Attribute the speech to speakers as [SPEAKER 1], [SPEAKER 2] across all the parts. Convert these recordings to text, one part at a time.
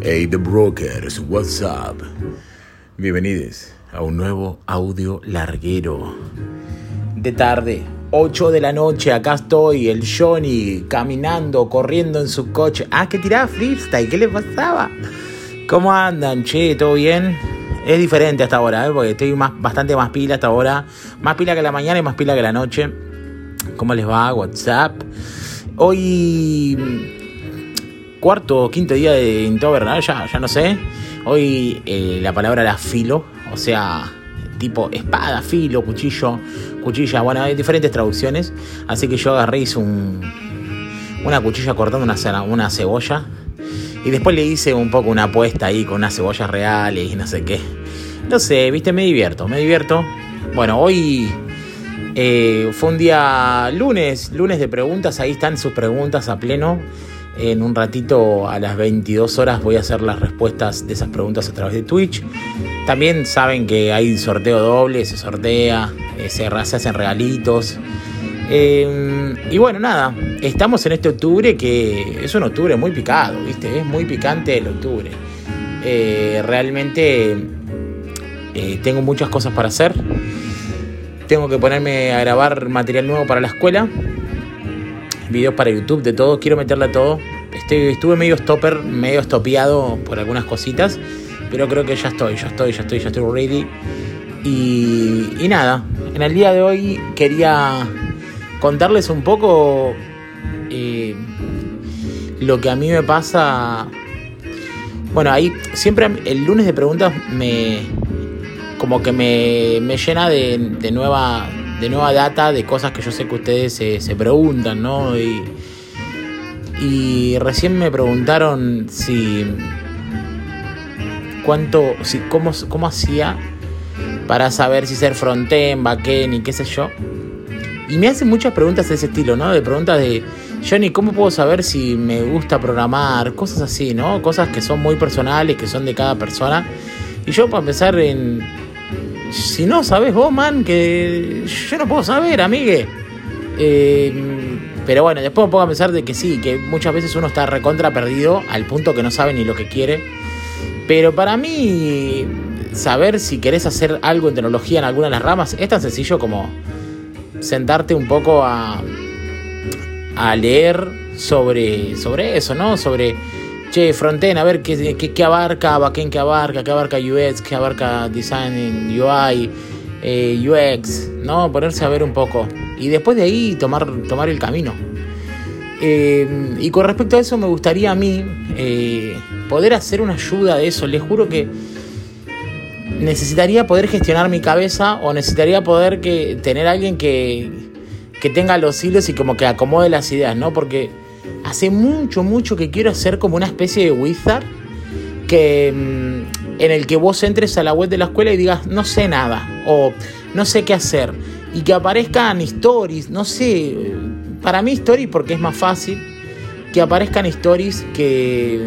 [SPEAKER 1] Hey, The Brokers, what's up? Bienvenidos a un nuevo audio larguero. De tarde, 8 de la noche, acá estoy, el Johnny, caminando, corriendo en su coche. Ah, que tiraba freestyle, ¿qué le pasaba? ¿Cómo andan, che? ¿Todo bien? Es diferente hasta ahora, ¿eh? porque estoy más, bastante más pila hasta ahora. Más pila que la mañana y más pila que la noche. ¿Cómo les va? WhatsApp. Hoy cuarto o quinto día de Intobernal, ya, ya no sé. Hoy eh, la palabra era filo, o sea, tipo espada, filo, cuchillo, cuchilla. Bueno, hay diferentes traducciones. Así que yo agarré, hice un, una cuchilla cortando una, una cebolla. Y después le hice un poco una apuesta ahí con unas cebollas reales y no sé qué. No sé, viste, me divierto, me divierto. Bueno, hoy eh, fue un día lunes, lunes de preguntas, ahí están sus preguntas a pleno. En un ratito a las 22 horas voy a hacer las respuestas de esas preguntas a través de Twitch. También saben que hay sorteo doble, se sortea, eh, se, hacen regalitos. Em, y bueno, nada, estamos en este octubre que es un octubre muy picado, ¿viste? Es muy picante el octubre. Eh, realmente eh, tengo muchas cosas para hacer. Tengo que ponerme a grabar material nuevo para la escuela videos para YouTube, de todo, quiero meterle a todo. estuve medio stopper, medio estopiado por algunas cositas, pero creo que ya estoy, ya estoy, ya estoy, ya estoy ready. Y, nada, en el día de hoy quería contarles un poco eh, lo que a mí me pasa. Bueno, ahí siempre el lunes de preguntas me. como que me, me llena de, de nueva de nueva data de cosas que yo sé que ustedes se, preguntan, ¿no? Y, y recién me preguntaron si. cuánto. Si, cómo, cómo hacía para saber si ser frontend, backend y qué sé yo. Y me hacen muchas preguntas de ese estilo, ¿no? De preguntas de, Johnny, ¿cómo puedo saber si me gusta programar? Cosas así, ¿no? Cosas que son muy personales, que son de cada persona. Y yo para empezar en, si no sabes vos, man, que yo no puedo saber, amigue. Eh, pero bueno, después me pongo a pensar de que sí, que muchas veces uno está recontra perdido al punto que no sabe ni lo que quiere. Pero para mí, saber si querés hacer algo en tecnología en alguna de las ramas es tan sencillo como sentarte un poco a, a leer sobre, sobre eso, ¿no? Sobre che, frontend, a ver qué, qué, abarca, backend qué abarca, qué abarca UX, qué abarca design UI, eh, UX, ¿no? Ponerse a ver un poco. Y después de ahí tomar, tomar el camino. Eh, y con respecto a eso me gustaría a mí eh, poder hacer una ayuda de eso. Les juro que necesitaría poder gestionar mi cabeza o necesitaría poder que, tener alguien que, que tenga los hilos y como que acomode las ideas, ¿no? Porque hace mucho, mucho que quiero hacer como una especie de wizard que, mm, en el que vos entres a la web de la escuela y digas, no sé nada, o no sé qué hacer, y que aparezcan stories, no sé, para mí stories porque es más fácil, que aparezcan stories que,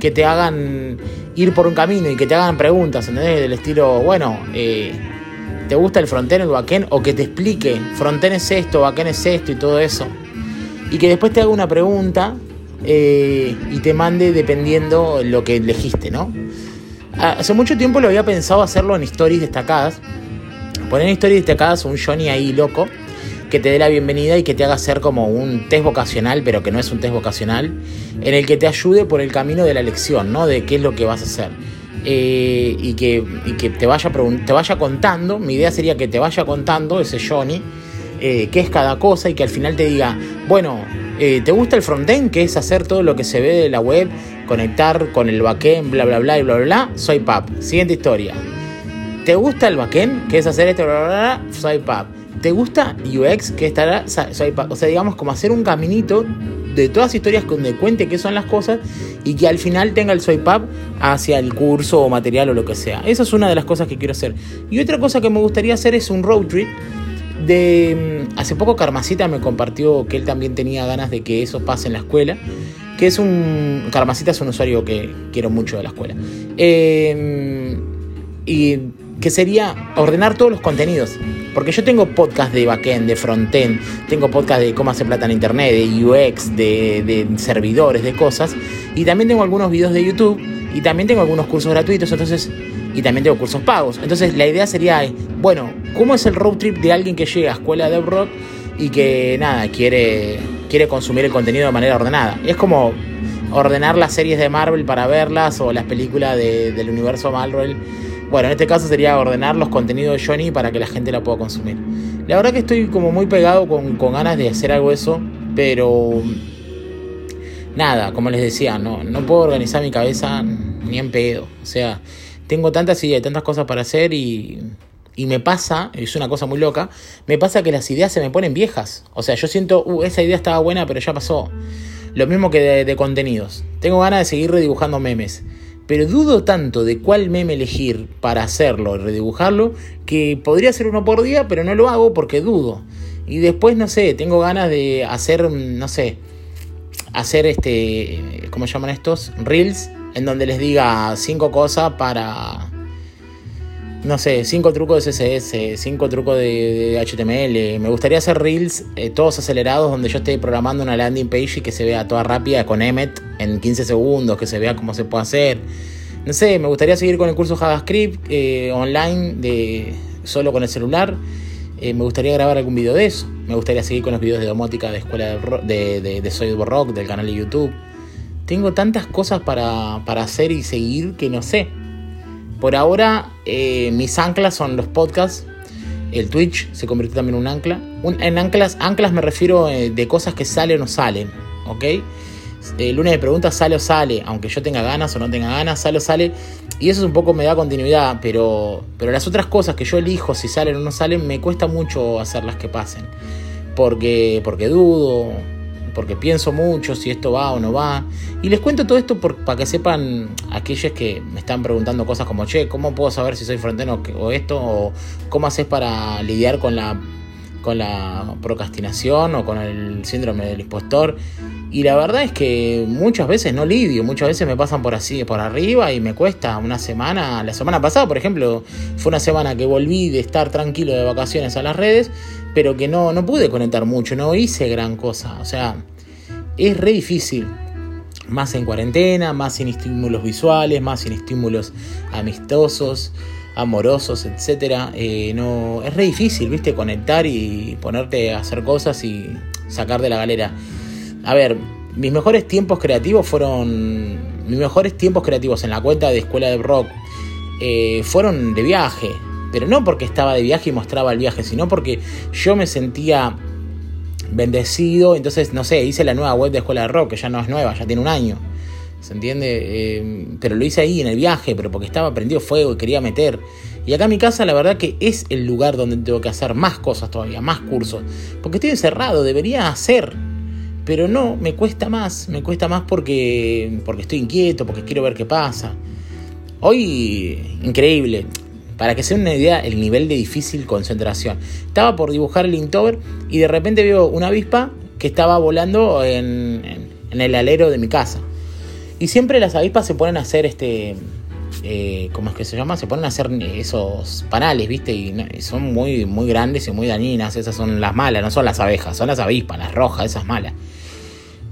[SPEAKER 1] que te hagan ir por un camino y que te hagan preguntas, ¿entendés? Del estilo, bueno, eh, ¿te gusta el frontend, el backend? O que te explique, frontend es esto, backend es esto y todo eso y que después te haga una pregunta eh, y te mande dependiendo lo que elegiste, ¿no? Hace mucho tiempo lo había pensado hacerlo en stories destacadas. Poner en stories destacadas un Johnny ahí loco que te dé la bienvenida y que te haga hacer como un test vocacional, pero que no es un test vocacional, en el que te ayude por el camino de la elección, ¿no? De qué es lo que vas a hacer. Eh, y, que, y que te vaya, te vaya contando, mi idea sería que te vaya contando ese Johnny eh, qué es cada cosa y que al final te diga, bueno, eh, ¿te gusta el frontend? Que es hacer todo lo que se ve de la web, conectar con el backend, bla, bla, bla, y bla, bla, bla. Soy PAP. Siguiente historia. ¿Te gusta el backend? Que es hacer esto, bla, bla, bla, soy PAP. ¿Te gusta UX? Que estará, soy PAP. O sea, digamos, como hacer un caminito de todas las historias donde cuente qué son las cosas y que al final tenga el soy PAP hacia el curso o material o lo que sea. Esa es una de las cosas que quiero hacer. Y otra cosa que me gustaría hacer es un road trip de mm, hace poco Carmacita me compartió que él también tenía ganas de que eso pase en la escuela. Que es un. Carmacita es un usuario que quiero mucho de la escuela. Em, y que sería ordenar todos los contenidos. Porque yo tengo podcast de backend, de frontend, tengo podcast de cómo hacer plata en internet, de UX, de, de servidores, de cosas. Y también tengo algunos videos de YouTube y también tengo algunos cursos gratuitos, entonces, y también tengo cursos pagos. Entonces la idea sería, bueno, ¿cómo es el road trip de alguien que llega a escuela de rock y que nada, quiere, quiere consumir el contenido de manera ordenada? Es como ordenar las series de Marvel para verlas o las películas del universo Marvel. Bueno, en este caso sería ordenar los contenidos de Johnny para que la gente la pueda consumir. La verdad que estoy como muy pegado con, con ganas de hacer algo eso, pero nada, como les decía, no, no puedo organizar mi cabeza ni en pedo. O sea, tengo tantas ideas, tantas cosas para hacer y, y me pasa, es una cosa muy loca, me pasa que las ideas se me ponen viejas. O sea, yo siento, uh, esa idea estaba buena, pero ya pasó. Lo mismo que de, contenidos. Tengo ganas de seguir redibujando memes. Pero dudo tanto de cuál meme elegir para hacerlo y redibujarlo que podría ser uno por día, pero no lo hago porque dudo. Y después, no sé, tengo ganas de hacer, no sé, hacer este, ¿cómo llaman estos? Reels, en donde les diga cinco cosas para, no sé, cinco trucos de CSS, cinco trucos de, HTML. Me gustaría hacer Reels eh, todos acelerados donde yo esté programando una landing page y que se vea toda rápida con Emmet en 15 segundos, que se vea cómo se puede hacer. No sé, me gustaría seguir con el curso JavaScript eh, online de solo con el celular. Eh, me gustaría grabar algún video de eso. Me gustaría seguir con los videos de domótica de escuela de, de, de, Soy Rock, del canal de YouTube. Tengo tantas cosas para, para hacer y seguir que no sé. Por ahora, eh, mis anclas son los podcasts. El Twitch se convirtió también en un ancla. en anclas, anclas me refiero eh, de cosas que salen o no salen. ¿Ok? El lunes de preguntas sale o sale, aunque yo tenga ganas o no tenga ganas, sale o sale. Y eso es un poco me da continuidad, pero, pero las otras cosas que yo elijo si salen o no salen, me cuesta mucho hacerlas que pasen. Porque, porque dudo, porque pienso mucho si esto va o no va. Y les cuento todo esto para que sepan aquellos que me están preguntando cosas como, che, ¿cómo puedo saber si soy fronteno o esto? O cómo haces para lidiar con la, con la procrastinación o con el síndrome del impostor. Y la verdad es que muchas veces no lidio, muchas veces me pasan por así, por arriba y me cuesta una semana. La semana pasada, por ejemplo, fue una semana que volví de estar tranquilo de vacaciones a las redes, pero que no, no pude conectar mucho, no hice gran cosa. O sea, es re difícil. Más en cuarentena, más sin estímulos visuales, más sin estímulos amistosos, amorosos, etc. Eh, no, es re difícil, viste, conectar y ponerte a hacer cosas y sacar de la galera. A ver, mis mejores tiempos creativos fueron. Mis mejores tiempos creativos en la cuenta de Escuela de Rock eh, fueron de viaje. Pero no porque estaba de viaje y mostraba el viaje, sino porque yo me sentía bendecido. Entonces, no sé, hice la nueva web de Escuela de Rock, que ya no es nueva, ya tiene un año. ¿Se entiende? Eh, pero lo hice ahí en el viaje, pero porque estaba prendido fuego y quería meter. Y acá en mi casa la verdad que es el lugar donde tengo que hacer más cosas todavía, más cursos. Porque estoy encerrado, debería hacer pero no, me cuesta más, me cuesta más porque, porque estoy inquieto, porque quiero ver qué pasa. Hoy, increíble, para que sea una idea, el nivel de difícil concentración. Estaba por dibujar el Inktober y de repente veo una avispa que estaba volando en, en, el alero de mi casa. Y siempre las avispas se ponen a hacer este. Eh, ¿Cómo es que se llama? Se ponen a hacer esos panales, ¿viste? Y son muy, muy grandes y muy dañinas. Esas son las malas, no son las abejas, son las avispas, las rojas, esas malas.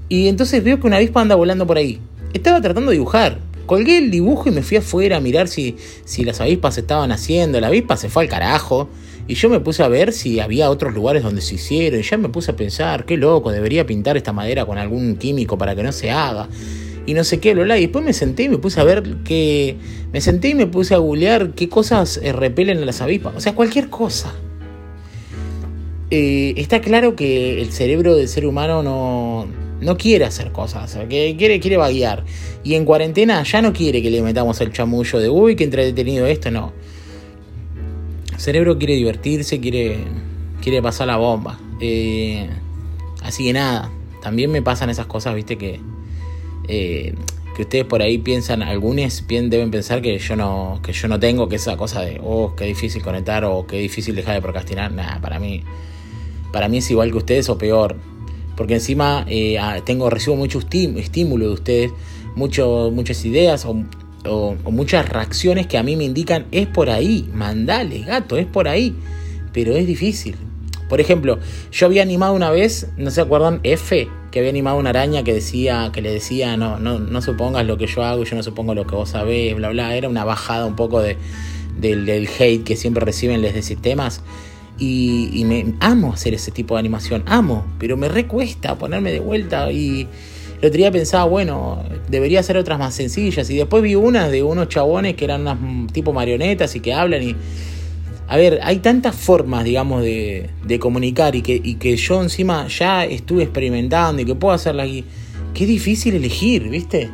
[SPEAKER 1] Y entonces veo que una avispa anda volando por ahí. Estaba tratando de dibujar. Colgué el dibujo y me fui afuera a mirar si, si las avispas estaban haciendo. La avispa se fue al carajo. Y yo me puse a ver si había otros lugares donde se hicieron. Y ya me puse a pensar, qué loco, debería pintar esta madera con algún químico para que no se haga. Y no sé qué, lo Y después me senté y me puse a ver qué. Me senté y me puse a googlear qué cosas eh, repelen a las avispas. O sea, cualquier cosa. Eh, está claro que el cerebro del ser humano no no quiere hacer cosas, que quiere, quiere vaguear. Y en cuarentena ya no quiere que le metamos el chamullo de, uy, qué entretenido esto, no. El cerebro quiere divertirse, quiere, quiere pasar la bomba. Eh, así que nada, también me pasan esas cosas, viste, que, eh, que ustedes por ahí piensan, algunos deben pensar que yo no, que yo no tengo, que esa cosa de, oh, qué difícil conectar o qué difícil dejar de procrastinar. Nada, para mí, para mí es igual que ustedes o peor porque encima eh, tengo recibo mucho estímulo de ustedes, mucho, muchas ideas o, muchas reacciones que a mí me indican es por ahí, mandale gato, es por ahí. pero es difícil. Por ejemplo, yo había animado una vez, no se acuerdan, F, que había animado una araña que decía, que le decía, no, no, no supongas lo que yo hago, yo no supongo lo que vos sabés, bla bla. Era una bajada un poco de, del hate que siempre reciben desde sistemas. Y, y, me amo hacer ese tipo de animación, amo, pero me recuesta ponerme de vuelta y el otro día pensaba, bueno, debería hacer otras más sencillas y después vi unas de unos chabones que eran unas tipo marionetas y que hablan y a ver, hay tantas formas, digamos, de, de comunicar y que, y que yo encima ya estuve experimentando y que puedo hacerla aquí. Qué difícil elegir, ¿viste?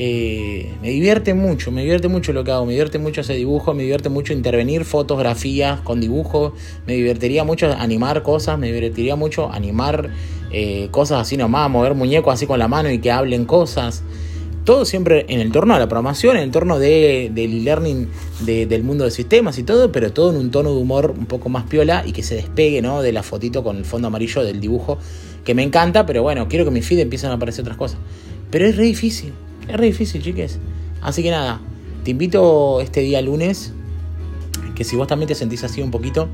[SPEAKER 1] Eh, me divierte mucho, me divierte mucho lo que hago, me divierte mucho ese dibujo, me divierte mucho intervenir fotografías con dibujo, me divertiría mucho animar cosas, me divertiría mucho animar eh, cosas así nomás, mover muñecos así con la mano y que hablen cosas todo siempre en el torno a la programación, en el torno de, del learning del mundo de sistemas y todo, pero todo en un tono de humor un poco más piola y que se despegue ¿no? de la fotito con el fondo amarillo del dibujo, que me encanta, pero bueno, quiero que mi feed empiecen a aparecer otras cosas. Pero es re difícil, es re difícil, chiques. Así que nada, te invito este día lunes, que si vos también te sentís así un poquito,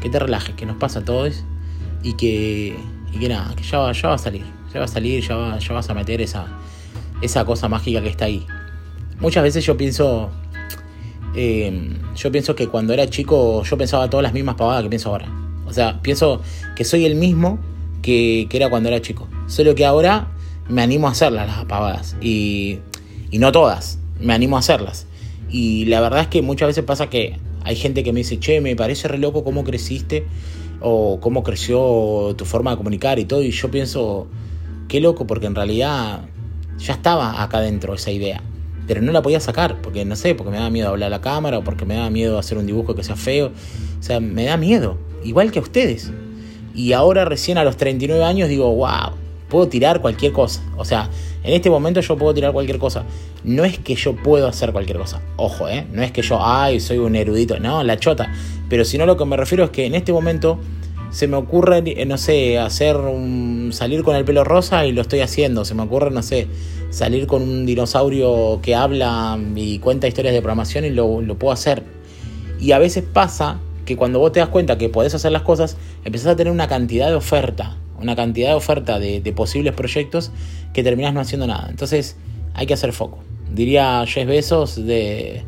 [SPEAKER 1] que te relajes, que nos pasa a todos y que, y que nada, que ya, ya va a salir, ya va a salir, ya, va, ya vas a meter esa esa cosa mágica que está ahí. Muchas veces yo pienso, eh, yo pienso que cuando era chico yo pensaba todas las mismas pavadas que pienso ahora. O sea, pienso que soy el mismo que, era cuando era chico. Solo que ahora me animo a hacerlas las pavadas. Y, y no todas, me animo a hacerlas. Y la verdad es que muchas veces pasa que hay gente que me dice, che, me parece re loco cómo creciste o cómo creció tu forma de comunicar y todo. Y yo pienso, qué loco, porque en realidad ya estaba acá dentro esa idea. Pero no la podía sacar, porque no sé, porque me da miedo hablar a la cámara, o porque me da miedo hacer un dibujo que sea feo. O sea, me da miedo, igual que a ustedes. Y ahora recién a los 39 años digo, wow, puedo tirar cualquier cosa. O sea, en este momento yo puedo tirar cualquier cosa. No es que yo puedo hacer cualquier cosa. Ojo, ¿eh? No es que yo, ay, soy un erudito. No, la chota. Pero si no, lo que me refiero es que en este momento se me ocurre, no sé, hacer un, salir con el pelo rosa y lo estoy haciendo. Se me ocurre, no sé, salir con un dinosaurio que habla y cuenta historias de programación y lo, puedo hacer. Y a veces pasa que cuando vos te das cuenta que podés hacer las cosas, empezás a tener una cantidad de oferta, una cantidad de oferta de, posibles proyectos que terminás no haciendo nada. Entonces hay que hacer foco. Diría Jeff Bezos, de,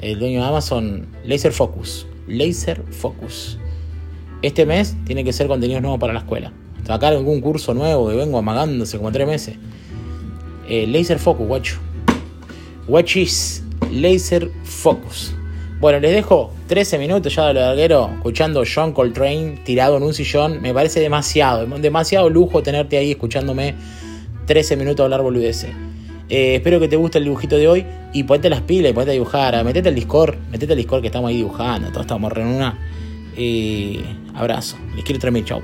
[SPEAKER 1] el dueño de Amazon, laser focus. Laser focus. Este mes tiene que ser contenido nuevo para la escuela. Sacar algún curso nuevo que vengo amagándose como tres meses. Eh, laser Focus, guacho. Watchis Laser Focus. Bueno, les dejo 13 minutos ya de lo larguero escuchando John Coltrane tirado en un sillón. Me parece demasiado, demasiado lujo tenerte ahí escuchándome 13 minutos hablar boludeces. Eh, espero que te guste el dibujito de hoy y ponete las pilas y ponete a dibujar. Metete al Discord, metete al Discord que estamos ahí dibujando. Todos estamos re en una. Eh, abrazo. Les quiero traer mi chau.